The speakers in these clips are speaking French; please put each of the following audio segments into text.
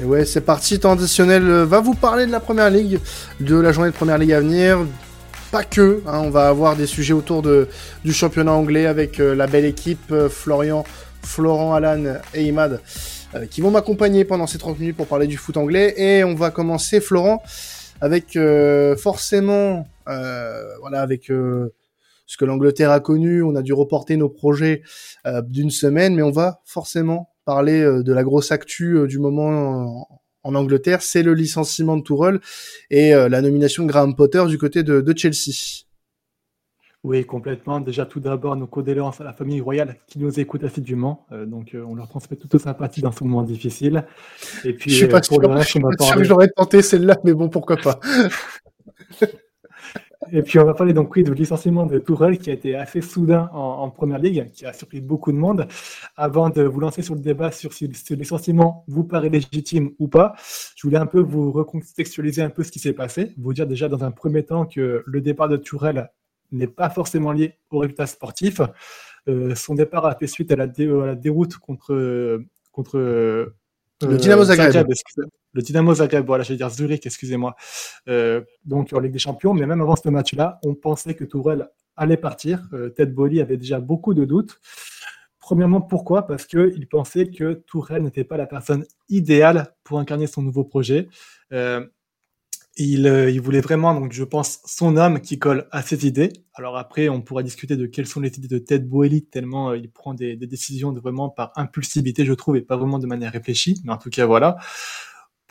Et ouais, c'est parti. Temps additionnel euh, va vous parler de la première ligue, de la journée de première ligue à venir. Pas que, hein, on va avoir des sujets autour de, du championnat anglais avec euh, la belle équipe euh, Florian, Florent, Alan et Imad qui vont m'accompagner pendant ces 30 minutes pour parler du foot anglais. Et on va commencer, Florent, avec forcément, voilà, avec ce que l'Angleterre a connu. On a dû reporter nos projets d'une semaine, mais on va forcément parler euh, de la grosse actu euh, du moment en, Angleterre, c'est le licenciement de Tourelle et euh, la nomination de Graham Potter du côté de, Chelsea. Oui, complètement. Déjà, tout d'abord, nos condoléances à la famille royale qui nous écoute assidûment. donc, on leur transmet toute sympathie dans ce moment difficile. Et puis, je suis pas pour le reste, j'aurais tenté celle-là, mais bon, pourquoi pas. Et puis on va parler donc oui, du licenciement de Tourelle qui a été assez soudain en, première ligue, qui a surpris beaucoup de monde. Avant de vous lancer sur le débat sur si ce licenciement vous paraît légitime ou pas, je voulais un peu vous recontextualiser un peu ce qui s'est passé, vous dire déjà dans un premier temps que le départ de Tourelle n'est pas forcément lié au résultat sportif. Euh, son départ a fait suite à la, à la déroute contre, contre le Dynamo Zagreb. Le Dynamo Zagreb, voilà, je vais dire Zurich, excusez-moi. Euh, donc en Ligue des Champions, mais même avant ce match-là, on pensait que Tourelle allait partir. Euh, Ted Bolly avait déjà beaucoup de doutes. Premièrement, pourquoi? Parce qu'il pensait que Tourelle n'était pas la personne idéale pour incarner son nouveau projet. Euh, il, voulait vraiment, donc je pense, son homme qui colle à ses idées. Alors après, on pourra discuter de quelles sont les idées de Ted Boehly, tellement il prend des, décisions vraiment par impulsivité, je trouve, et pas vraiment de manière réfléchie. Mais en tout cas, voilà.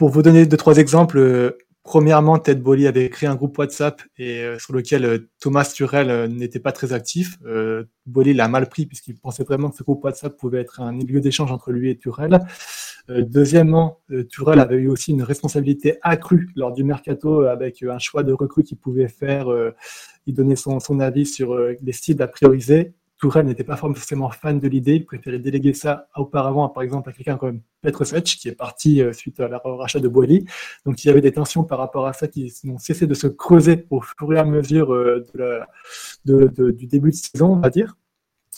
Pour vous donner deux trois exemples, euh, Premièrement, Ted Bolly avait créé un groupe WhatsApp et euh, sur lequel euh, Thomas Turel n'était pas très actif. Bolly l'a mal pris puisqu'il pensait vraiment que ce groupe WhatsApp pouvait être un lieu d'échange entre lui et Turel. deuxièmement, Turel avait eu aussi une responsabilité accrue lors du mercato avec un choix de recrues qu'il pouvait faire. il donnait son, son avis sur les cibles à prioriser Tourelle n'était pas forcément fan de l'idée, il préférait déléguer ça auparavant, par exemple, à quelqu'un comme Petr Sech, qui est parti euh, suite à la rachat de Boily. Donc il y avait des tensions par rapport à ça qui n'ont cessé de se creuser au fur et à mesure euh, du début de saison, on va dire.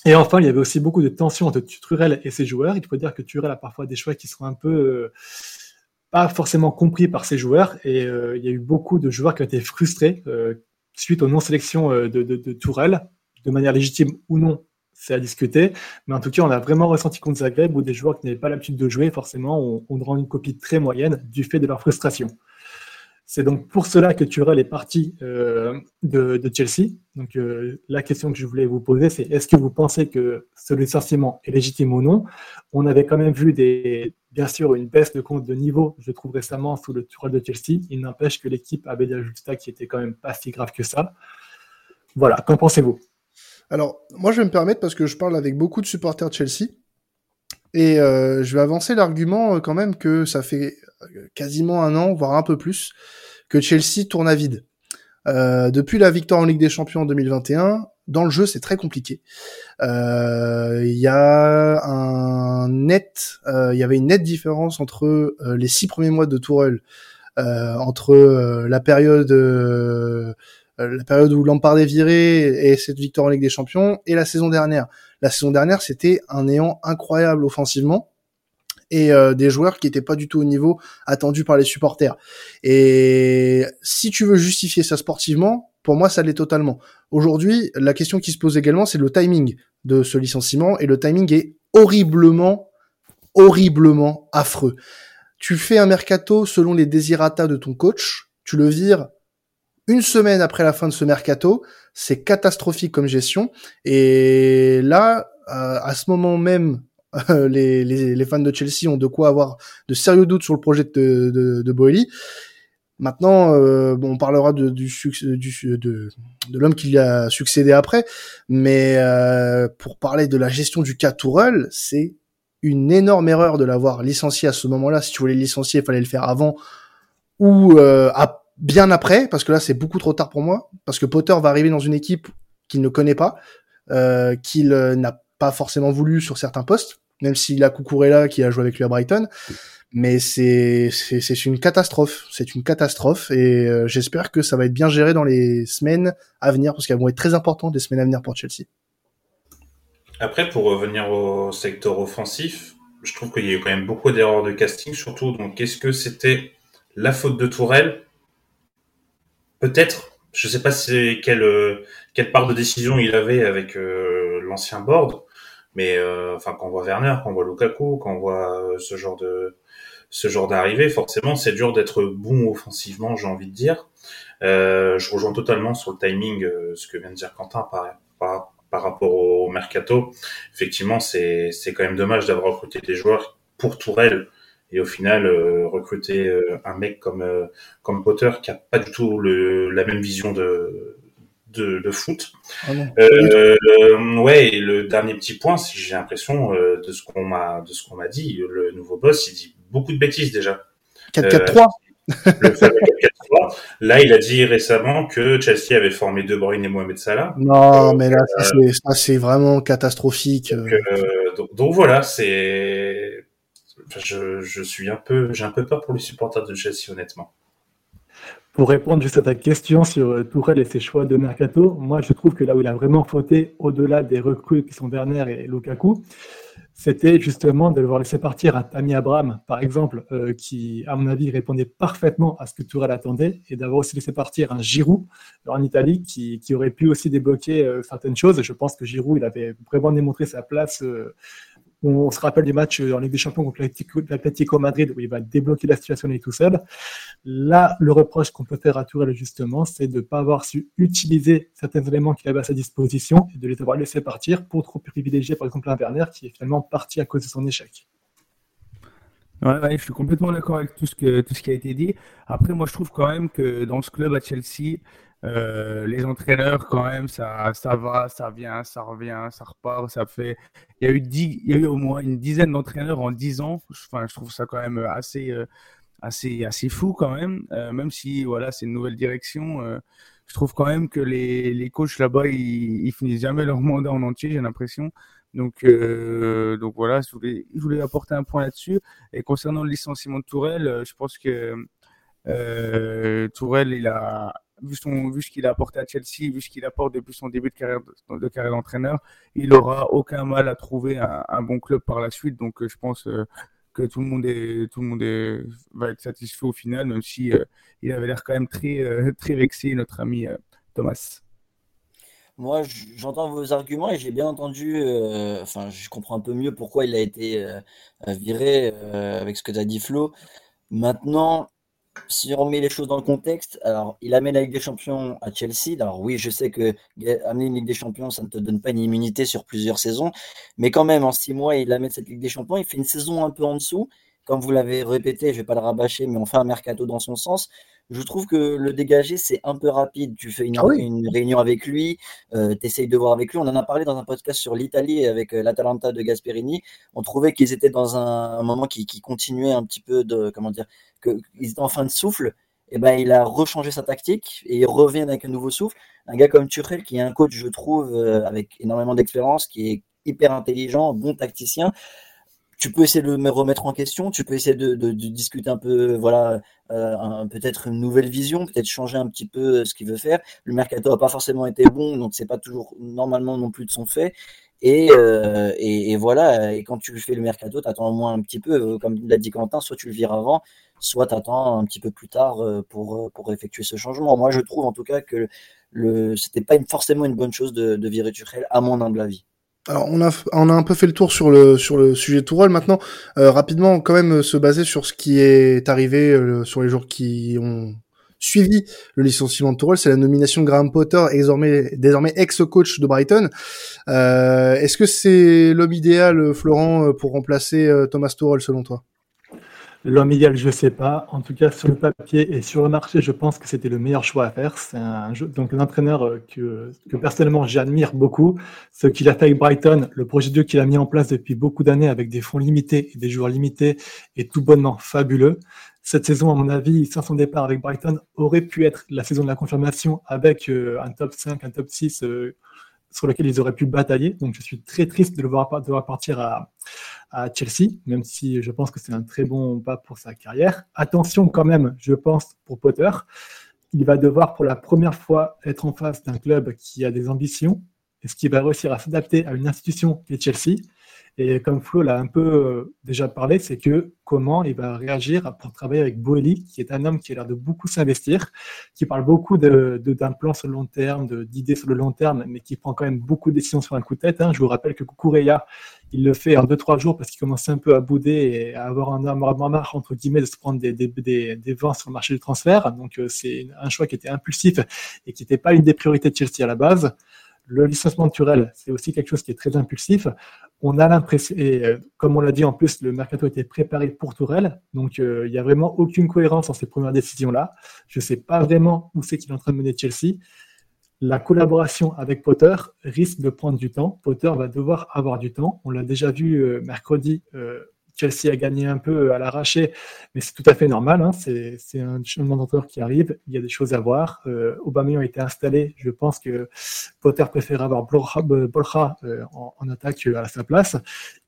Et enfin, il y avait aussi beaucoup de tensions entre Turel et ses joueurs. Il faut dire que Turel a parfois des choix qui sont un peu euh, pas forcément compris par ses joueurs. Et il y a eu beaucoup de joueurs qui ont été frustrés suite aux non-sélections de, de, de Tourelle de manière légitime ou non, c'est à discuter. Mais en tout cas, on a vraiment ressenti contre Zagreb où des joueurs qui n'avaient pas l'habitude de jouer, forcément, ont, ont une copie très moyenne du fait de leur frustration. C'est donc pour cela que Turel est parti euh, de, Chelsea. Donc euh, la question que je voulais vous poser, c'est est-ce que vous pensez que ce licenciement est légitime ou non? On avait quand même vu des, bien sûr une baisse de compte de niveau, je trouve récemment sous le Turel de Chelsea. Il n'empêche que l'équipe avait des résultats qui étaient quand même pas si graves que ça. Voilà, qu'en pensez-vous? Alors, moi, je vais me permettre parce que je parle avec beaucoup de supporters de Chelsea. Et euh, je vais avancer l'argument euh, quand même que ça fait euh, quasiment un an, voire un peu plus, que Chelsea tourne à vide. depuis la victoire en Ligue des Champions en 2021, dans le jeu, c'est très compliqué. Il y a un net, il y avait une nette différence entre les six premiers mois de Tourelle, entre la période la période où Lampard est viré et cette victoire en Ligue des Champions et la saison dernière. La saison dernière, c'était un néant incroyable offensivement et euh, des joueurs qui n'étaient pas du tout au niveau attendu par les supporters. Et si tu veux justifier ça sportivement, pour moi, ça l'est totalement. Aujourd'hui, la question qui se pose également, c'est le timing de ce licenciement et le timing est horriblement, horriblement affreux. Tu fais un mercato selon les désirata de ton coach, tu le vires une semaine après la fin de ce mercato. C'est catastrophique comme gestion. Et là, euh, à ce moment même, les, les, les, fans de Chelsea ont de quoi avoir de sérieux doutes sur le projet de, de, de. Maintenant, euh, bon, on parlera de, du, du de, de l'homme qui lui a succédé après, mais euh, pour parler de la gestion du cas Tourelle, c'est une énorme erreur de l'avoir licencié à ce moment-là. Si tu voulais le licencier, il fallait le faire avant ou euh, à bien après, parce que là c'est beaucoup trop tard pour moi, parce que Potter va arriver dans une équipe qu'il ne connaît pas, euh, qu'il euh, n'a pas forcément voulu sur certains postes, même s'il a là qui a joué avec lui à Brighton. Mais c'est c'est une catastrophe, c'est une catastrophe et euh, j'espère que ça va être bien géré dans les semaines à venir parce qu'elles vont être très importantes les semaines à venir pour Chelsea. Après, pour revenir au secteur offensif, je trouve qu'il y a eu quand même beaucoup d'erreurs de casting, surtout. Donc, est-ce que c'était la faute de Tourelle Peut-être. Je sais pas quelle quelle part de décision il avait avec euh, l'ancien board, mais euh, enfin quand on voit Werner, quand on voit Lukaku, quand on voit euh, ce genre d'arrivée, forcément c'est dur d'être bon offensivement, j'ai envie de dire. je rejoins totalement sur le timing ce que vient de dire Quentin par, rapport au mercato. Effectivement, c'est c'est quand même dommage d'avoir recruté des joueurs pour Tourelle et au final euh, recruter euh, un mec comme euh, comme Potter qui a pas du tout le, la même vision de de, de foot. Ah ouais, et le dernier petit point, si j'ai l'impression de ce qu'on m'a de ce qu'on m'a dit, le nouveau boss, il dit beaucoup de bêtises déjà. 4-4-3. le 4-4-3. Là, il a dit récemment que Chelsea avait formé De Bruyne et Mohamed Salah. Non, mais là, ça c'est vraiment catastrophique. Donc, donc voilà, c'est je, suis un peu, j'ai un peu peur pour les supporters de Chelsea, honnêtement. Pour répondre juste à ta question sur euh, Tourelle et ses choix de mercato, moi je trouve que là où il a vraiment fauté, au-delà des recrues qui sont Werner et Lukaku, c'était justement de le laisser partir à Tammy Abraham, par exemple, euh, qui, à mon avis, répondait parfaitement à ce que Tourelle attendait, et d'avoir aussi laissé partir un Giroud en Italie qui, aurait pu aussi débloquer euh, certaines choses. Je pense que Giroud, il avait vraiment démontré sa place on se rappelle du match en Ligue des Champions contre l'Atlético Madrid où il va débloquer la situation et tout seul. Là, le reproche qu'on peut faire à Tourelle justement, c'est de ne pas avoir su utiliser certains éléments qu'il avait à sa disposition et de les avoir laissés partir pour trop privilégier par exemple un qui est finalement parti à cause de son échec. Ouais, je suis complètement d'accord avec tout ce qui a été dit. Après, moi, je trouve quand même que dans ce club à Chelsea, euh, les entraîneurs, quand même, ça, ça va, ça vient, ça revient, ça repart, ça fait. Il y a eu, au moins une dizaine d'entraîneurs en dix ans. Enfin, je trouve ça quand même assez, euh, assez, assez fou quand même. Euh, même si voilà, c'est une nouvelle direction, je trouve quand même que les, les coachs là-bas, ils, finissent jamais leur mandat en entier, j'ai l'impression. Donc, donc voilà, je voulais, je voulais apporter un point là-dessus. Et concernant le licenciement de Tourelle, je pense que Tourelle, il a vu, son, vu ce qu'il a apporté à Chelsea, vu ce qu'il apporte depuis son début de carrière de, carrière d'entraîneur, il aura aucun mal à trouver un, bon club par la suite. Donc, euh, je pense euh, que tout le monde est, tout le monde va être satisfait au final, même si euh, il avait l'air quand même très, très vexé, notre ami Thomas. Moi, j'entends vos arguments et j'ai bien entendu, enfin, je comprends un peu mieux pourquoi il a été viré avec ce que tu as dit, Flo. Maintenant, si on remet les choses dans le contexte, alors il amène la Ligue des Champions à Chelsea. Alors oui, je sais que amener une Ligue des Champions, ça ne te donne pas une immunité sur plusieurs saisons, mais quand même, en six mois, il amène cette Ligue des Champions. Il fait une saison un peu en dessous. Comme vous l'avez répété, je ne vais pas le rabâcher, mais on fait un mercato dans son sens. Je trouve que le dégager, c'est un peu rapide. Tu fais une, ah réunion avec lui, euh, tu essayes de voir avec lui. On en a parlé dans un podcast sur l'Italie avec euh, l'Atalanta de Gasperini. On trouvait qu'ils étaient dans un, moment qui, qui, continuait un petit peu de, comment dire, qu'ils étaient en fin de souffle. Et ben, il a rechangé sa tactique et il revient avec un nouveau souffle. Un gars comme Tuchel, qui est un coach, je trouve, euh, avec énormément d'expérience, qui est hyper intelligent, bon tacticien tu peux essayer de me remettre en question, tu peux essayer de, discuter un peu, voilà, euh, peut-être une nouvelle vision, peut-être changer un petit peu euh, ce qu'il veut faire. Le mercato n'a pas forcément été bon, donc c'est pas toujours normalement non plus de son fait. Et, euh, voilà, et quand tu fais le mercato, tu attends au moins un petit peu, comme l'a dit Quentin, soit tu le vires avant, soit tu attends un petit peu plus tard pour, pour effectuer ce changement. Moi, je trouve en tout cas que le, c'était pas forcément une bonne chose de, de virer Tuchel, à mon humble avis. Alors on a on a un peu fait le tour sur le sur le sujet de Tourelle. Maintenant, euh, rapidement, quand même se baser sur ce qui est arrivé euh, sur les jours qui ont suivi le licenciement de Tourelle, c'est la nomination de Graham Potter, désormais désormais ex-coach de Brighton. Euh, Est-ce que c'est l'homme idéal, Florent, pour remplacer euh, Thomas Tourelle selon toi? L'homme idéal, je ne sais pas. En tout cas, sur le papier et sur le marché, je pense que c'était le meilleur choix à faire. C'est un donc un entraîneur euh, que, que personnellement j'admire beaucoup. Ce qu'il a fait avec Brighton, le projet de jeu qu'il a mis en place depuis beaucoup d'années avec des fonds limités et des joueurs limités est tout bonnement fabuleux. Cette saison, à mon avis, sans son départ avec Brighton, aurait pu être la saison de la confirmation avec euh, un top 5, un top 6 sur lequel ils auraient pu batailler. Donc je suis très triste de le voir partir à, à Chelsea, même si je pense que c'est un très bon pas pour sa carrière. Attention quand même, je pense, pour Potter, il va devoir pour la première fois être en face d'un club qui a des ambitions. Est-ce qu'il va réussir à s'adapter à une institution qui est Chelsea Et comme Flo l'a un peu euh, déjà parlé, c'est que comment il va réagir pour travailler avec Boeli, qui est un homme qui a l'air de beaucoup s'investir, qui parle beaucoup d'un plan sur le long terme, d'idées sur le long terme, mais qui prend quand même beaucoup de décisions sur un coup de tête. Hein. Je vous rappelle que Kukureya, il le fait en 2-3 jours parce qu'il commence un peu à bouder et à avoir un marre, entre guillemets, de se prendre des, des, des, des vents sur le marché du transfert. Donc euh, c'est un choix qui était impulsif et qui n'était pas une des priorités de Chelsea à la base. Le licenciement de Turel, c'est aussi quelque chose qui est très impulsif. On a l'impression, et euh, comme on l'a dit en plus, le mercato était préparé pour Tourelle, donc euh, il n'y a vraiment aucune cohérence dans ces premières décisions-là. Je ne sais pas vraiment où c'est qu'il est en train de mener Chelsea. La collaboration avec Potter risque de prendre du temps. Potter va devoir avoir du temps. On l'a déjà vu euh, mercredi Chelsea a gagné un peu à l'arraché, mais c'est tout à fait normal. Hein. C'est, un changement d'entraîneur qui arrive. Il y a des choses à voir. Euh, Aubameyang a été installé. Je pense que Potter préfère avoir Bolra euh, en, attaque à sa place.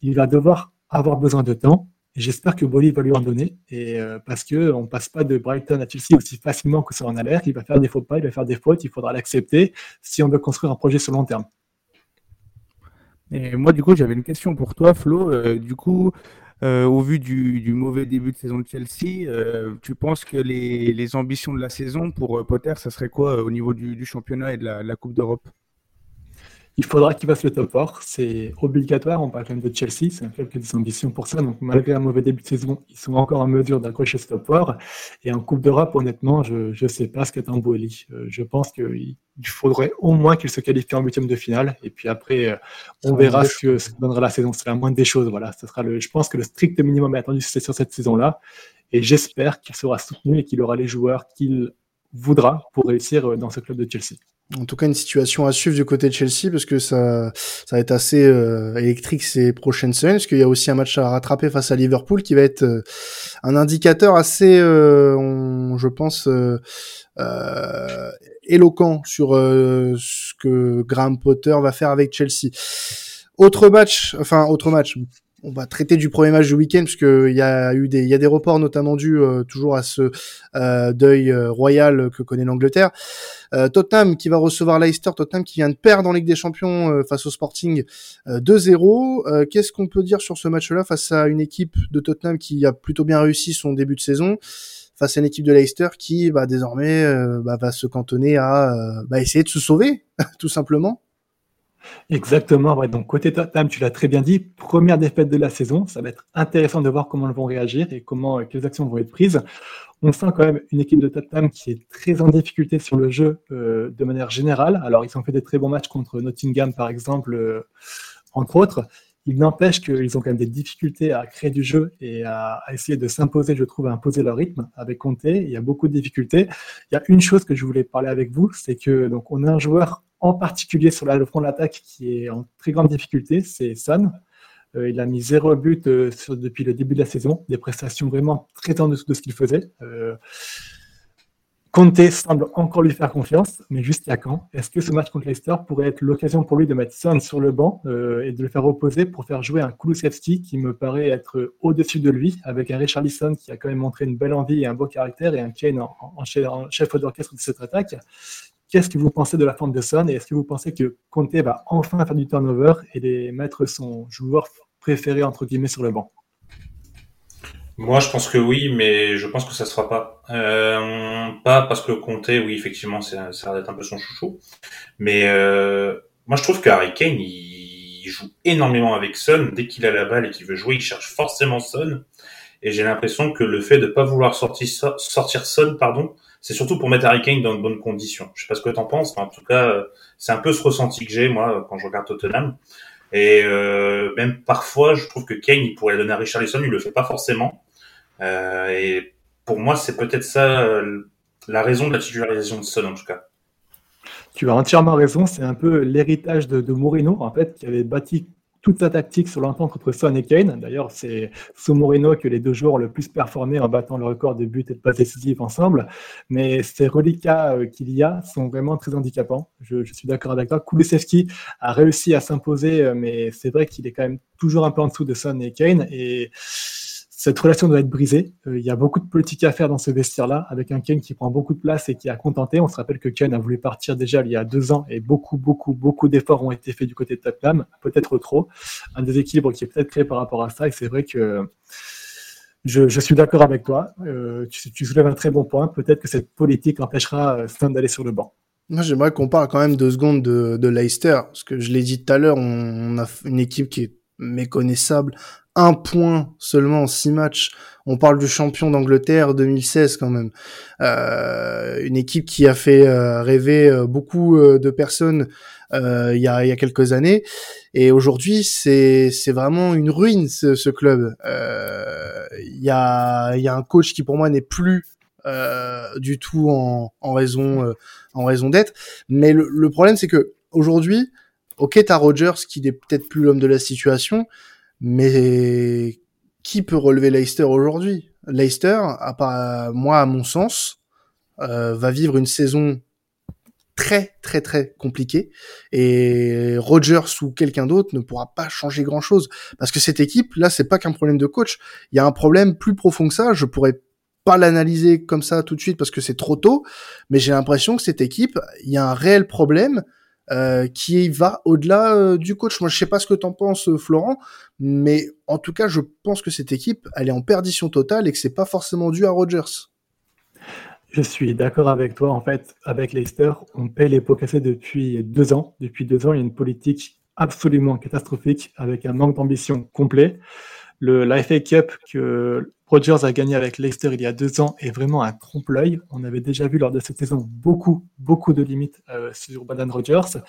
Il va devoir avoir besoin de temps. J'espère que Boli va lui en donner. Et euh, parce que on passe pas de Brighton à Chelsea aussi facilement que ça en a l'air. Il va faire des faux pas, il va faire des fautes. Il faudra l'accepter si on veut construire un projet sur long terme. Et moi, du coup, j'avais une question pour toi, Flo. Euh, du coup, euh, au vu du, mauvais début de saison de Chelsea, euh, tu penses que les, ambitions de la saison pour euh, Potter, ça serait quoi au niveau du, championnat et de la Coupe d'Europe? Il faudra qu'il fasse le top 4. C'est obligatoire. On parle quand même de Chelsea. C'est un club qui a des ambitions pour ça. Donc, malgré un mauvais début de saison, ils sont encore en mesure d'accrocher ce top 4. Et en Coupe d'Europe, honnêtement, je ne sais pas ce qu'est un Boeli. Euh, je pense qu'il faudrait au moins qu'il se qualifie en huitième de finale. Et puis après, euh, on verra ce que, ce donnera la saison. C'est la moindre des choses. Voilà. Ce sera le, je pense que le strict minimum est attendu c'est sur cette saison-là. Et j'espère qu'il sera soutenu et qu'il aura les joueurs qu'il voudra pour réussir euh, dans ce club de Chelsea en tout cas une situation à suivre du côté de Chelsea parce que ça ça va être assez euh, électrique ces prochaines semaines parce qu'il y a aussi un match à rattraper face à Liverpool qui va être euh, un indicateur assez euh, je pense éloquent sur ce que Graham Potter va faire avec Chelsea. Autre match, enfin autre match, on va traiter du premier match du week-end puisque il y a eu des il y a des reports notamment dus euh, toujours à ce euh, deuil euh, royal que connaît l'Angleterre. Tottenham qui va recevoir Leicester, Tottenham qui vient de perdre en Ligue des Champions face au Sporting 2-0. Qu'est-ce qu'on peut dire sur ce match-là face à une équipe de Tottenham qui a plutôt bien réussi son début de saison face à une équipe de Leicester qui bah, désormais bah, va se cantonner à bah, essayer de se sauver tout simplement Exactement. Donc, côté Tottenham, tu l'as très bien dit, première défaite de la saison. Ça va être intéressant de voir comment ils vont réagir et comment, euh, quelles actions vont être prises. On sent quand même une équipe de Tottenham qui est très en difficulté sur le jeu euh, de manière générale. Alors, ils ont fait des très bons matchs contre Nottingham, par exemple, euh, entre autres. Il n'empêche qu'ils ont quand même des difficultés à créer du jeu et à, essayer de s'imposer, je trouve, à imposer leur rythme avec Conte. Il y a beaucoup de difficultés. Il y a une chose que je voulais parler avec vous, c'est que donc on a un joueur en particulier sur le front de l'attaque qui est en très grande difficulté, c'est Son. Euh, il a mis zéro but euh, depuis le début de la saison, des prestations vraiment très en dessous de ce qu'il faisait. Euh, Conte semble encore lui faire confiance, mais jusqu'à quand? Est-ce que ce match contre Leicester pourrait être l'occasion pour lui de mettre Son sur le banc et de le faire reposer pour faire jouer un Kulusevski qui me paraît être au-dessus de lui, avec un Richarlison qui a quand même montré une belle envie et un beau caractère, et un Kane en chef d'orchestre de cette attaque? Qu'est-ce que vous pensez de la forme de Son et est-ce que vous pensez que Conte va enfin faire du turnover et mettre son joueur préféré entre guillemets sur le banc? Moi, je pense que oui, mais je pense que ça se fera pas. Euh, pas parce que Conte, oui, effectivement, ça a l'air d'être un peu son chouchou, mais euh, moi, je trouve que Harry Kane, il joue énormément avec Son. Dès qu'il a la balle et qu'il veut jouer, il cherche forcément Son. Et j'ai l'impression que le fait de pas vouloir sortir, sortir Son, pardon, c'est surtout pour mettre Harry Kane dans de bonnes conditions. Je sais pas ce que tu en penses, mais en tout cas, euh, c'est un peu ce ressenti que j'ai moi quand je regarde Tottenham. Et euh, même parfois, je trouve que Kane, il pourrait donner à Richarlison, il le fait pas forcément. Euh, et pour moi, c'est peut-être ça euh, la raison de la titularisation de Son en tout cas. Tu as entièrement raison, c'est un peu l'héritage de, de Mourinho en fait, qui avait bâti toute sa tactique sur l'entente entre Son et Kane. D'ailleurs, c'est sous Moreno que les deux joueurs ont le plus performé en battant le record de buts et de passes décisives ensemble. Mais ces reliquats euh, qu'il y a sont vraiment très handicapants. Je, suis d'accord avec toi. Kulusevski a réussi à s'imposer, euh, mais c'est vrai qu'il est quand même toujours un peu en dessous de Son et Kane. Et cette relation doit être brisée. Euh, il y a beaucoup de politique à faire dans ce vestiaire-là, avec un Ken qui prend beaucoup de place et qui a contenté. On se rappelle que Ken a voulu partir déjà il y a deux ans et beaucoup, beaucoup, beaucoup d'efforts ont été faits du côté de Tottenham, peut-être trop. Un déséquilibre qui est peut-être créé par rapport à ça. Et c'est vrai que je, suis d'accord avec toi. Euh, tu, soulèves un très bon point. Peut-être que cette politique empêchera euh, Stan d'aller sur le banc. Moi, j'aimerais qu'on parle quand même deux secondes de, de Leicester, parce que je l'ai dit tout à l'heure, on a une équipe qui est méconnaissable, un point seulement en six matchs. On parle du champion d'Angleterre 2016 quand même. Euh, une équipe qui a fait euh, rêver euh, beaucoup euh, de personnes il y, a, y a, quelques années. Et aujourd'hui, c'est c'est vraiment une ruine ce, ce club. Il y a y a un coach qui pour moi n'est plus du tout en, en raison en raison d'être. Mais le, le problème c'est que aujourd'hui, ok, t'as Rogers qui n'est peut-être plus l'homme de la situation, mais qui peut relever Leicester aujourd'hui? Leicester, à part, moi, à mon sens, euh, va vivre une saison très très très compliquée. Et Rogers ou quelqu'un d'autre ne pourra pas changer grand chose parce que cette équipe là c'est pas qu'un problème de coach. Il y a un problème plus profond que ça. Je pourrais pas l'analyser comme ça tout de suite parce que c'est trop tôt. Mais j'ai l'impression que cette équipe il y a un réel problème euh, qui va au-delà euh, du coach. Moi, je sais pas ce que t'en penses, euh, Florent, mais en tout cas, je pense que cette équipe, elle est en perdition totale et que c'est pas forcément dû à Rogers. Je suis d'accord avec toi. En fait, avec Leicester, on paie les pots cassés depuis deux ans. Depuis deux ans, il y a une politique absolument catastrophique avec un manque d'ambition complet. Le, la FA Cup que Rogers a gagné avec Leicester il y a deux ans est vraiment un trompe-l'œil. On avait déjà vu lors de cette saison beaucoup, beaucoup de limites euh, sur Badan Rogers.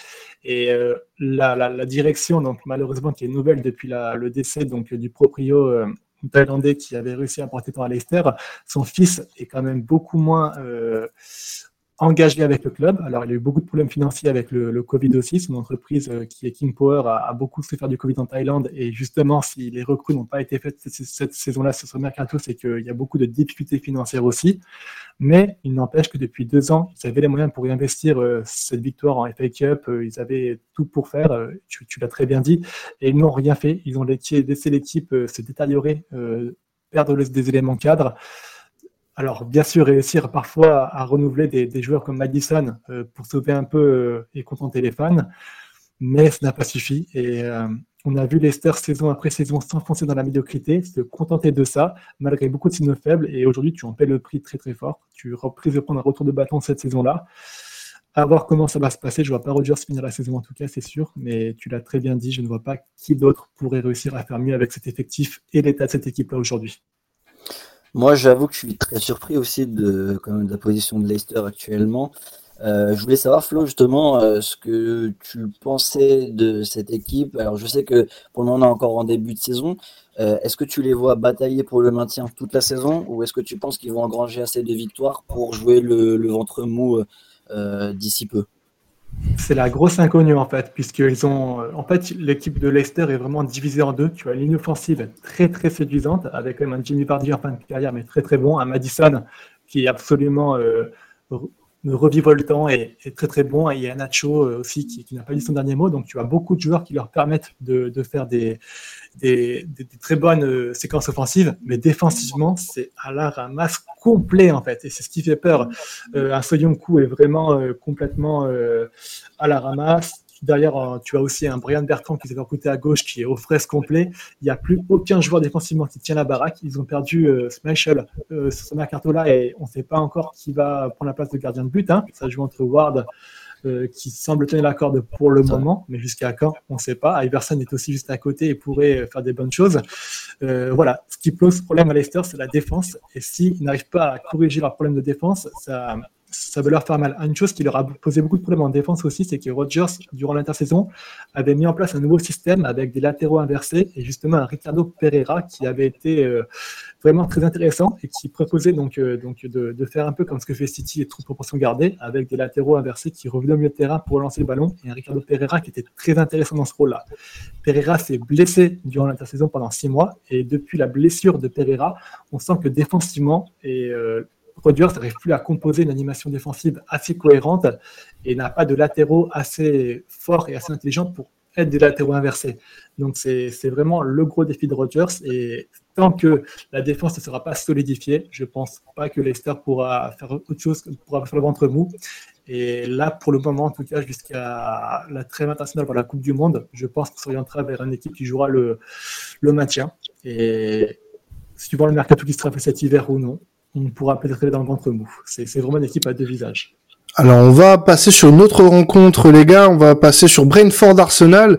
Et euh, la, direction, donc malheureusement, qui est nouvelle depuis le décès donc, du proprio euh, thaïlandais qui avait réussi à porter temps à Leicester, son fils est quand même beaucoup moins engagé avec le club. Alors, il a eu beaucoup de problèmes financiers avec le, le Covid aussi. Son entreprise, euh, qui est King Power, a, a, beaucoup souffert du Covid en Thaïlande. Et justement, si les recrues n'ont pas été faites cette, saison-là sur ce mercato, c'est qu'il y a beaucoup de difficultés financières aussi. Mais il n'empêche que depuis deux ans, ils avaient les moyens pour investir euh, cette victoire en FA Cup. Euh, ils avaient tout pour faire. Euh, tu, tu l'as très bien dit. Et ils n'ont rien fait. Ils ont laissé l'équipe se détériorer, perdre des éléments cadres. Alors, bien sûr, réussir parfois à renouveler des, joueurs comme Madison euh, pour sauver un peu euh, et contenter les fans, mais ce n'a pas suffi. Et euh, on a vu Leicester saison après saison s'enfoncer dans la médiocrité, se contenter de ça, malgré beaucoup de signaux faibles. Et aujourd'hui, tu en paies le prix très très fort. Tu risques de prendre un retour de bâton cette saison-là. À voir comment ça va se passer. Je ne vois pas Rogers finir la saison en tout cas, c'est sûr. Mais tu l'as très bien dit, je ne vois pas qui d'autre pourrait réussir à faire mieux avec cet effectif et l'état de cette équipe-là aujourd'hui. Moi, j'avoue que je suis très surpris aussi de, quand même, de la position de Leicester actuellement. Euh, je voulais savoir, Flo, justement, euh, ce que tu pensais de cette équipe. Alors, je sais que pour le moment, on est encore en début de saison. Euh, est-ce que tu les vois batailler pour le maintien toute la saison ou est-ce que tu penses qu'ils vont engranger assez de victoires pour jouer le, le ventre mou d'ici peu? C'est la grosse inconnue en fait, puisqu'ils ont. En fait, l'équipe de Leicester est vraiment divisée en deux. Tu as une très très séduisante, avec quand même un Jimmy Vardy en fin de carrière, mais très très bon, un Madison qui est absolument euh, revivoltant et, et, très très bon. Et il y a Nacho euh, aussi qui, n'a pas dit son dernier mot. Donc tu as beaucoup de joueurs qui leur permettent de, faire des, très bonnes euh, séquences offensives, mais défensivement, c'est à la ramasse complet en fait. Et c'est ce qui fait peur. Euh, un Soyuncu est vraiment euh, complètement euh, à la ramasse. Derrière, euh, tu as aussi un Brian Bertrand qui s'est recruté à gauche, qui est aux fraises complet. Il n'y a plus aucun joueur défensivement qui tient la baraque. Ils ont perdu euh, Smashel euh, sur ce mercato-là et on ne sait pas encore qui va prendre la place de gardien de but. Hein. Ça joue entre Ward, euh, qui semble tenir la corde pour le moment, mais jusqu'à quand, on ne sait pas. Iverson est aussi juste à côté et pourrait faire des bonnes choses. Euh, voilà, ce qui pose problème à Leicester, c'est la défense. Et s'ils n'arrivent pas à corriger leur problème de défense, ça, ça va leur faire mal. Une chose qui leur a posé beaucoup de problèmes en défense aussi, c'est que Rodgers, durant l'intersaison, avait mis en place un nouveau système avec des latéraux inversés et justement un Ricardo Pereira qui avait été euh, vraiment très intéressant et qui proposait donc, euh, de, faire un peu comme ce que fait City et toute proportion gardée avec des latéraux inversés qui revenaient au milieu de terrain pour lancer le ballon et un Ricardo Pereira qui était très intéressant dans ce rôle-là. Pereira s'est blessé durant l'intersaison pendant six mois et depuis la blessure de Pereira, on sent que défensivement et euh, Rodgers n'arrive plus à composer une animation défensive assez cohérente et n'a pas de latéraux assez forts et assez intelligents pour être des latéraux inversés. Donc c'est vraiment le gros défi de Rodgers et tant que la défense ne sera pas solidifiée, je ne pense pas que Leicester pourra faire autre chose, pourra faire le ventre mou. Et là, pour le moment, en tout cas, jusqu'à la trêve internationale pour la Coupe du Monde, je pense qu'on s'orientera vers une équipe qui jouera le, le maintien. Et suivant le mercato qui sera fait cet hiver ou non, on pourra peut-être aller dans le ventre mou. C'est vraiment une équipe à deux visages. Alors on va passer sur une autre rencontre les gars, on va passer sur Brentford Arsenal.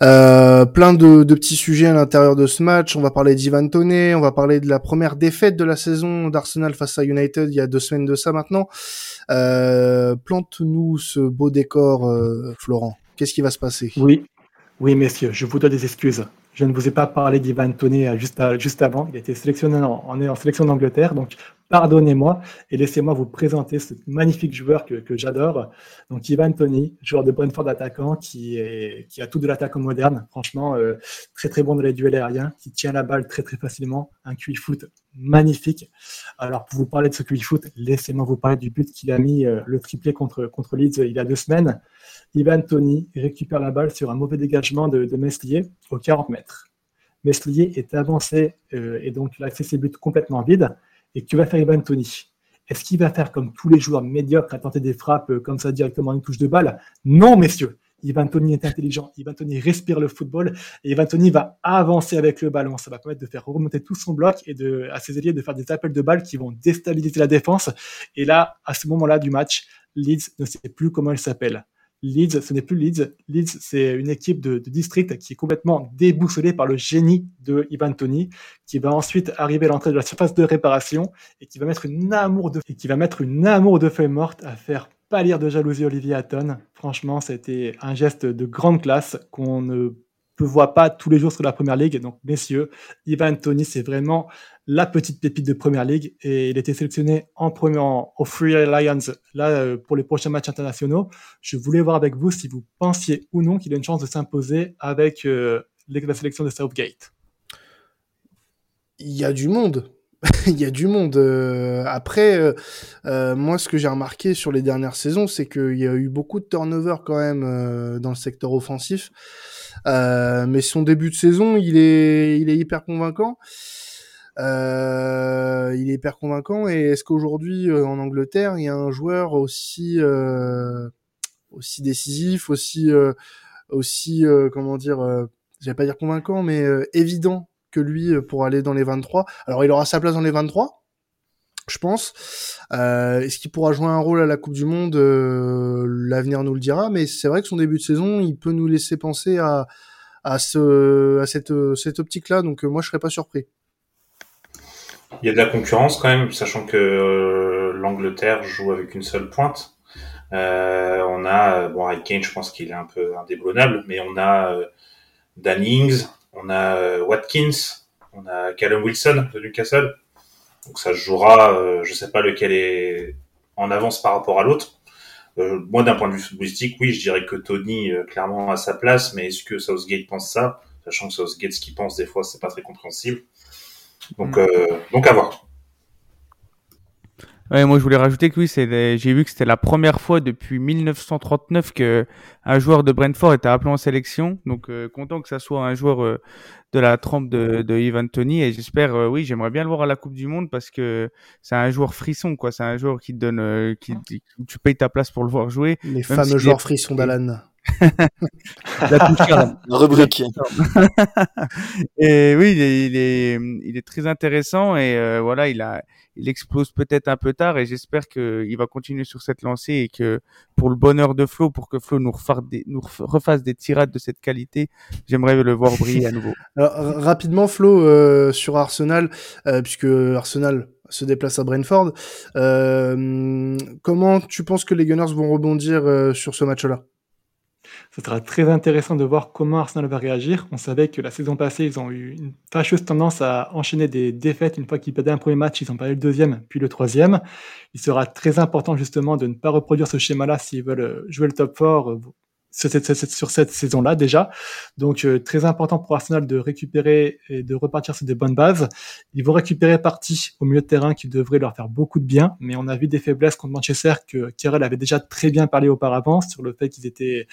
Euh, plein de, petits sujets à l'intérieur de ce match. On va parler d'Ivan Toney, on va parler de la première défaite de la saison d'Arsenal face à United il y a deux semaines de ça maintenant. Euh, plante-nous ce beau décor, euh, Florent. Qu'est-ce qui va se passer? Oui, oui messieurs, je vous donne des excuses. Je ne vous ai pas parlé d'Ivan Toney euh, juste, juste avant. Il a été sélectionné en, sélection d'Angleterre. Donc, pardonnez-moi et laissez-moi vous présenter ce magnifique joueur que, j'adore. Donc, Ivan Toney, joueur de Brentford attaquant qui, qui a tout de l'attaquant moderne. Franchement, euh, très très bon dans les duels aériens, qui tient la balle très très facilement. Un QI foot magnifique. Alors, pour vous parler de ce QI foot, laissez-moi vous parler du but qu'il a mis euh, le triplé contre, Leeds il y a deux semaines. Ivan Tony récupère la balle sur un mauvais dégagement de, Meslier au 40 mètres. Meslier est avancé euh, et donc il a fait ses buts complètement vides. Et que va faire Ivan Tony Est-ce qu'il va faire comme tous les joueurs médiocres à tenter des frappes euh, comme ça directement une touche de balle? Non, messieurs. Ivan Tony est intelligent. Ivan Tony respire le football et Ivan Tony va avancer avec le ballon. Ça va permettre de faire remonter tout son bloc et à ses alliés de faire des appels de balles qui vont déstabiliser la défense. Et là, à ce moment-là du match, Leeds ne sait plus comment il s'appelle. Leeds, ce n'est plus Leeds. Leeds, c'est une équipe de, district qui est complètement déboussolée par le génie de Ivan Tony, qui va ensuite arriver à l'entrée de la surface de réparation et qui va mettre une amour de, et qui va mettre une amour de feuille morte à faire pâlir de jalousie Olivier Hatton. Franchement, c'était un geste de grande classe qu'on ne peut voir pas tous les jours sur la première ligue. Donc, messieurs, Ivan Tony, c'est vraiment la petite pépite de première ligue et il était sélectionné en premier au Free Lions là euh, pour les prochains matchs internationaux. Je voulais voir avec vous si vous pensiez ou non qu'il a une chance de s'imposer avec euh, la sélection de Southgate. Il y a du monde. il y a du monde. Euh, après, moi, ce que j'ai remarqué sur les dernières saisons, c'est qu'il y a eu beaucoup de turnover quand même dans le secteur offensif. mais son début de saison, il est, il est hyper convaincant. Euh, il est hyper convaincant. Et est-ce qu'aujourd'hui, euh, en Angleterre, il y a un joueur aussi euh, aussi décisif, aussi aussi comment dire, j'allais pas dire convaincant, mais évident que lui pour aller dans les 23. Alors, il aura sa place dans les 23 je pense. Euh, Est-ce qu'il pourra jouer un rôle à la Coupe du Monde L'avenir nous le dira, mais c'est vrai que son début de saison, il peut nous laisser penser à, ce, cette, optique-là, donc moi je serais pas surpris. Il y a de la concurrence quand même, sachant que euh, l'Angleterre joue avec une seule pointe. Euh, on a, bon, Harry Kane, je pense qu'il est un peu indéboulonnable, mais on a euh, Dannings, on a euh, Watkins, on a Callum Wilson de Newcastle. Donc ça se jouera, je sais pas lequel est en avance par rapport à l'autre. moi, d'un point de vue footballistique, oui, je dirais que Tony clairement a sa place, mais est-ce que Southgate pense ça? Sachant que Southgate, ce qu'il pense des fois, c'est pas très compréhensible. Donc, mm. euh, donc à voir. Ouais, moi je voulais rajouter que oui, c'est j'ai vu que c'était la première fois depuis 1939 que un joueur de Brentford était appelé en sélection. Donc euh, content que ça soit un joueur euh, de la trempe de, de Ivan Tony et j'espère oui, j'aimerais bien le voir à la Coupe du monde parce que c'est un joueur frisson quoi, c'est un joueur qui te donne qui, tu payes ta place pour le voir jouer. Les fameux joueurs frissons d'Alan. la rubrique. et oui, il est, il est, il est très intéressant et euh, voilà, il a, il explose peut-être un peu tard et j'espère qu'il va continuer sur cette lancée et que pour le bonheur de Flo, pour que Flo nous, refasse des, nous refasse des tirades de cette qualité, j'aimerais le voir briller à nouveau. Alors, rapidement, Flo, euh, sur Arsenal, euh, puisque Arsenal se déplace à Brentford, comment tu penses que les Gunners vont rebondir sur ce match-là? Ce sera très intéressant de voir comment Arsenal va réagir. On savait que la saison passée, ils ont eu une fâcheuse tendance à enchaîner des défaites. Une fois qu'ils perdaient un premier match, ils ont perdu le deuxième, puis le troisième. Il sera très important justement de ne pas reproduire ce schéma-là s'ils veulent euh, jouer le top 4 euh, sur cette, saison-là déjà. Donc euh, très important pour Arsenal de récupérer et de repartir sur des bonnes bases. Ils vont récupérer partie au milieu de terrain qui devrait leur faire beaucoup de bien, mais on a vu des faiblesses contre Manchester que Kyrell avait déjà très bien parlé auparavant sur le fait qu'ils étaient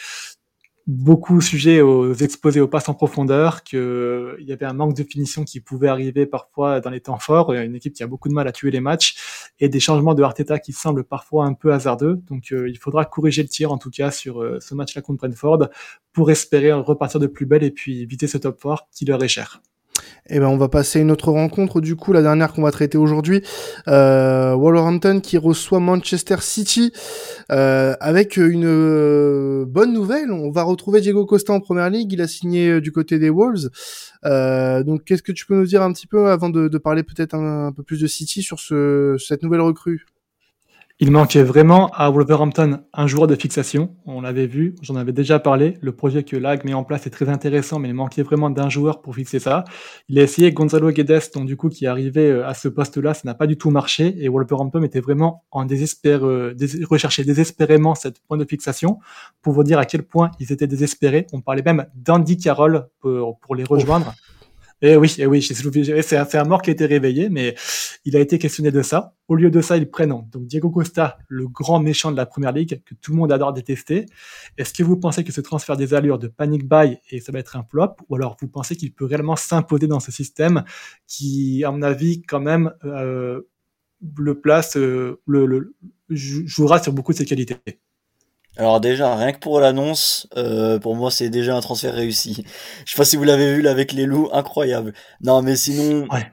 beaucoup sujet aux exposés aux passes en profondeur, qu'il y avait un manque de finition qui pouvait arriver parfois dans les temps forts, une équipe qui a beaucoup de mal à tuer les matchs, et des changements de Arteta qui semblent parfois un peu hasardeux. Donc euh, il faudra corriger le tir en tout cas sur euh, ce match-là contre Brentford pour espérer repartir de plus belle et puis éviter ce top 4 qui leur est cher. Eh ben, on va passer à une autre rencontre, du coup, la dernière qu'on va traiter aujourd'hui. Euh, Wolverhampton qui reçoit Manchester City euh, avec une euh, bonne nouvelle. On va retrouver Diego Costa en première ligue. Il a signé euh, du côté des Wolves. Donc, qu'est-ce que tu peux nous dire un petit peu avant de, parler peut-être un, peu plus de City sur ce, cette nouvelle recrue? Il manquait vraiment à Wolverhampton un joueur de fixation. On l'avait vu, j'en avais déjà parlé. Le projet que Lag met en place est très intéressant, mais il manquait vraiment d'un joueur pour fixer ça. Il a essayé Gonzalo Guedes, donc du coup qui est arrivé euh, à ce poste-là, ça n'a pas du tout marché. Et Wolverhampton était vraiment en désespère, euh, dés recherchait désespérément cette point de fixation pour vous dire à quel point ils étaient désespérés. On parlait même d'Andy Carroll pour, pour les rejoindre. Eh oui, eh oui, c'est un, mort qui a été réveillé, mais il a été questionné de ça. Au lieu de ça, ils prennent donc Diego Costa, le grand méchant de la première ligue, que tout le monde adore détester. Est-ce que vous pensez que ce transfert des allures de panic buy et ça va être un flop, ou alors vous pensez qu'il peut réellement s'imposer dans ce système qui, à mon avis, quand même, euh, le place, euh, le, jouera sur beaucoup de ses qualités? Alors déjà, rien que pour l'annonce, euh, pour moi c'est déjà un transfert réussi. Je sais pas si vous l'avez vu là avec les loups, incroyable. Non mais sinon, ouais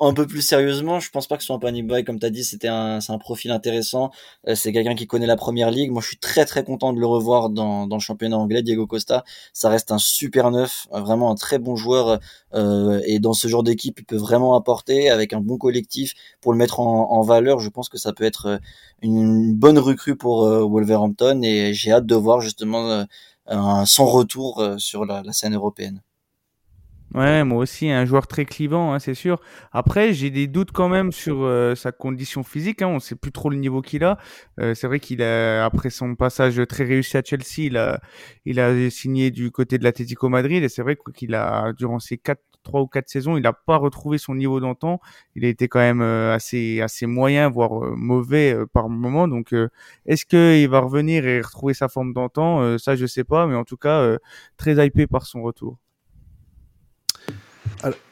un peu plus sérieusement, je pense pas que ce soit un panic buy comme tu as dit, c'était un c'est un profil intéressant, euh, c'est quelqu'un qui connaît la première ligue. Moi, je suis très très content de le revoir dans dans le championnat anglais Diego Costa. Ça reste un super neuf, vraiment un très bon joueur euh, et dans ce genre d'équipe, il peut vraiment apporter avec un bon collectif pour le mettre en, en valeur. Je pense que ça peut être euh, une, bonne recrue pour euh, Wolverhampton et j'ai hâte de voir justement un, son retour sur la, la scène européenne. Ouais, moi aussi, un joueur très clivant, hein, c'est sûr. Après, j'ai des doutes quand même sur euh, sa condition physique. Hein, on sait plus trop le niveau qu'il a. Euh, c'est vrai qu'il a, après son passage très réussi à Chelsea, il a, il a signé du côté de l'Atlético Madrid. Et c'est vrai qu'il a, durant ces quatre, trois ou quatre saisons, il n'a pas retrouvé son niveau d'antan. Il a été quand même euh, assez, assez moyen, voire mauvais par moment. Donc, est-ce qu'il va revenir et retrouver sa forme d'antan? Ça, je sais pas. Mais en tout cas, très hypé par son retour.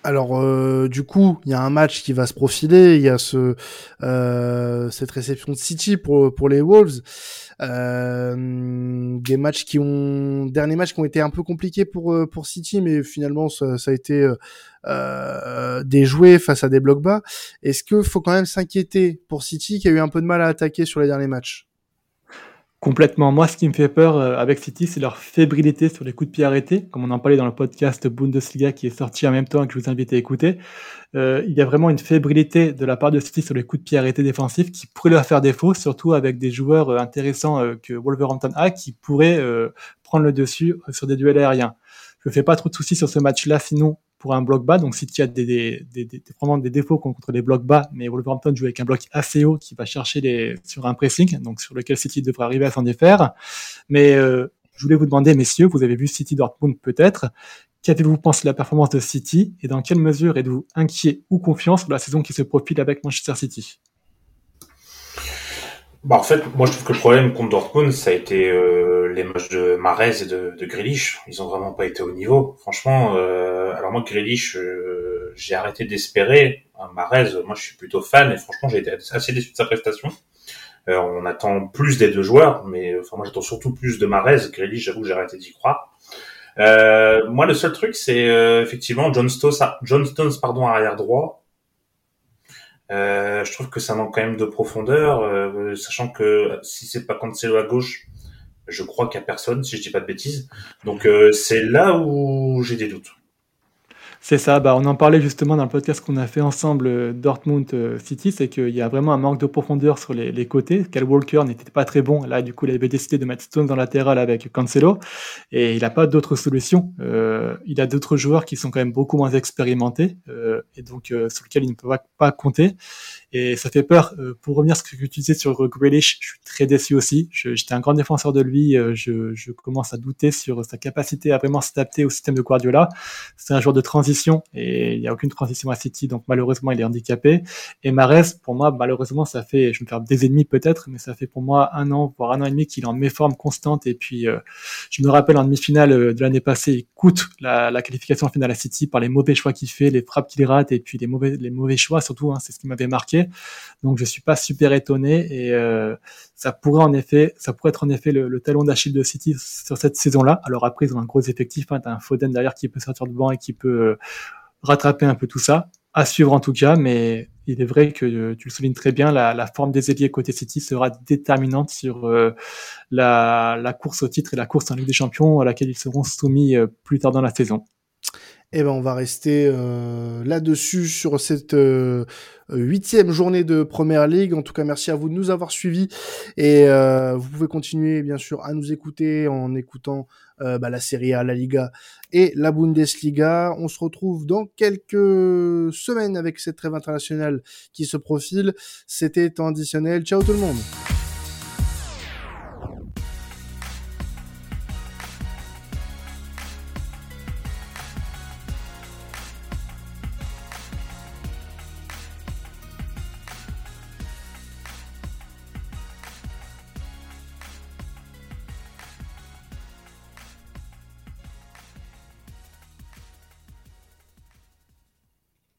Alors, euh, du coup, il y a un match qui va se profiler. Il y a ce euh, cette réception de City pour les Wolves. Euh, des matchs qui ont derniers matchs qui ont été un peu compliqués pour euh, pour City, mais finalement ça, a été déjoué face à des blocs bas. Est-ce que faut quand même s'inquiéter pour City qui a eu un peu de mal à attaquer sur les derniers matchs? Complètement. Moi, ce qui me fait peur euh, avec City, c'est leur fébrilité sur les coups de pied arrêtés, comme on en parlait dans le podcast Bundesliga qui est sorti en même temps et que je vous invite à écouter. Euh, il y a vraiment une fébrilité de la part de City sur les coups de pied arrêtés défensifs qui pourrait leur faire défaut, surtout avec des joueurs euh, intéressants que Wolverhampton a qui pourraient prendre le dessus sur des duels aériens. Je ne fais pas trop de soucis sur ce match-là, sinon un bloc bas. Donc, si tu as des, des, des, des, vraiment des défauts contre les blocs bas, mais Wolverhampton joue avec un bloc assez haut qui va chercher les, sur un pressing, donc sur lequel City devrait arriver à s'en défaire. Mais euh, je voulais vous demander, messieurs, vous avez vu City Dortmund peut-être. Qu'avez-vous pensé de la performance de City et dans quelle mesure êtes-vous inquiet ou confiant sur la saison qui se profile avec Manchester City? Bah, en fait, moi je trouve que le problème contre Dortmund, ça a été euh, les matchs de Marez et de, de Grealish. Ils ont vraiment pas été au niveau. Franchement, euh, alors moi Grealish, euh, j'ai arrêté d'espérer. Marez, moi je suis plutôt fan et franchement j'ai été assez déçu de sa prestation. Euh, on attend plus des deux joueurs, mais enfin moi j'attends surtout plus de Marez. Grealish, j'avoue j'ai arrêté d'y croire. moi le seul truc c'est effectivement John Stones, John Stones pardon arrière droit. Euh, je trouve que ça manque quand même de profondeur, euh, sachant que si c'est pas Cancelo à gauche, je crois qu'il y a personne, si je dis pas de bêtises. Donc euh, c'est là où j'ai des doutes. C'est ça, bah, on en parlait justement dans le podcast qu'on a fait ensemble euh, Dortmund euh, City, c'est qu'il y a vraiment un manque de profondeur sur les, côtés. Cal Walker n'était pas très bon, là du coup il avait décidé de mettre Stones en latéral avec Cancelo, et il n'a pas d'autre solution. Euh, il a d'autres joueurs qui sont quand même beaucoup moins expérimentés, euh, et donc sur lesquels il ne peut pas compter. Et ça fait peur. Euh, pour revenir sur ce que tu disais sur Grealish, je suis très déçu aussi. J'étais un grand défenseur de lui. Euh, je, je, commence à douter sur sa capacité à vraiment s'adapter au système de Guardiola. C'est un joueur de transition et il n'y a aucune transition à City, donc malheureusement il est handicapé. Et Mares, pour moi, malheureusement, ça fait, je me faire des ennemis peut-être, mais ça fait pour moi un an, voire un an et demi qu'il est en méforme constante. Et puis, euh, je me rappelle en demi-finale de l'année passée, il coûte la, la, qualification finale à City par les mauvais choix qu'il fait, les frappes qu'il rate et puis les mauvais, les mauvais choix surtout. Hein, c'est ce qui m'avait marqué. Donc je suis pas super étonné et euh, ça pourrait en effet, ça pourrait être en effet le, talon d'Achille de City sur cette saison-là. Alors après ils ont un gros effectif, hein, t'as un Foden derrière qui peut sortir du banc et qui peut euh, rattraper un peu tout ça. À suivre en tout cas, mais il est vrai que euh, tu le soulignes très bien, la, forme des ailiers côté City sera déterminante sur la, course au titre et la course en Ligue des Champions à laquelle ils seront soumis plus tard dans la saison. Eh ben, on va rester euh, là-dessus sur cette euh, huitième journée de Première Ligue. En tout cas, merci à vous de nous avoir suivis et euh, vous pouvez continuer bien sûr à nous écouter en écoutant bah, la Serie A, la Liga et la Bundesliga. On se retrouve dans quelques semaines avec cette trêve internationale qui se profile. C'était temps additionnel. Ciao tout le monde.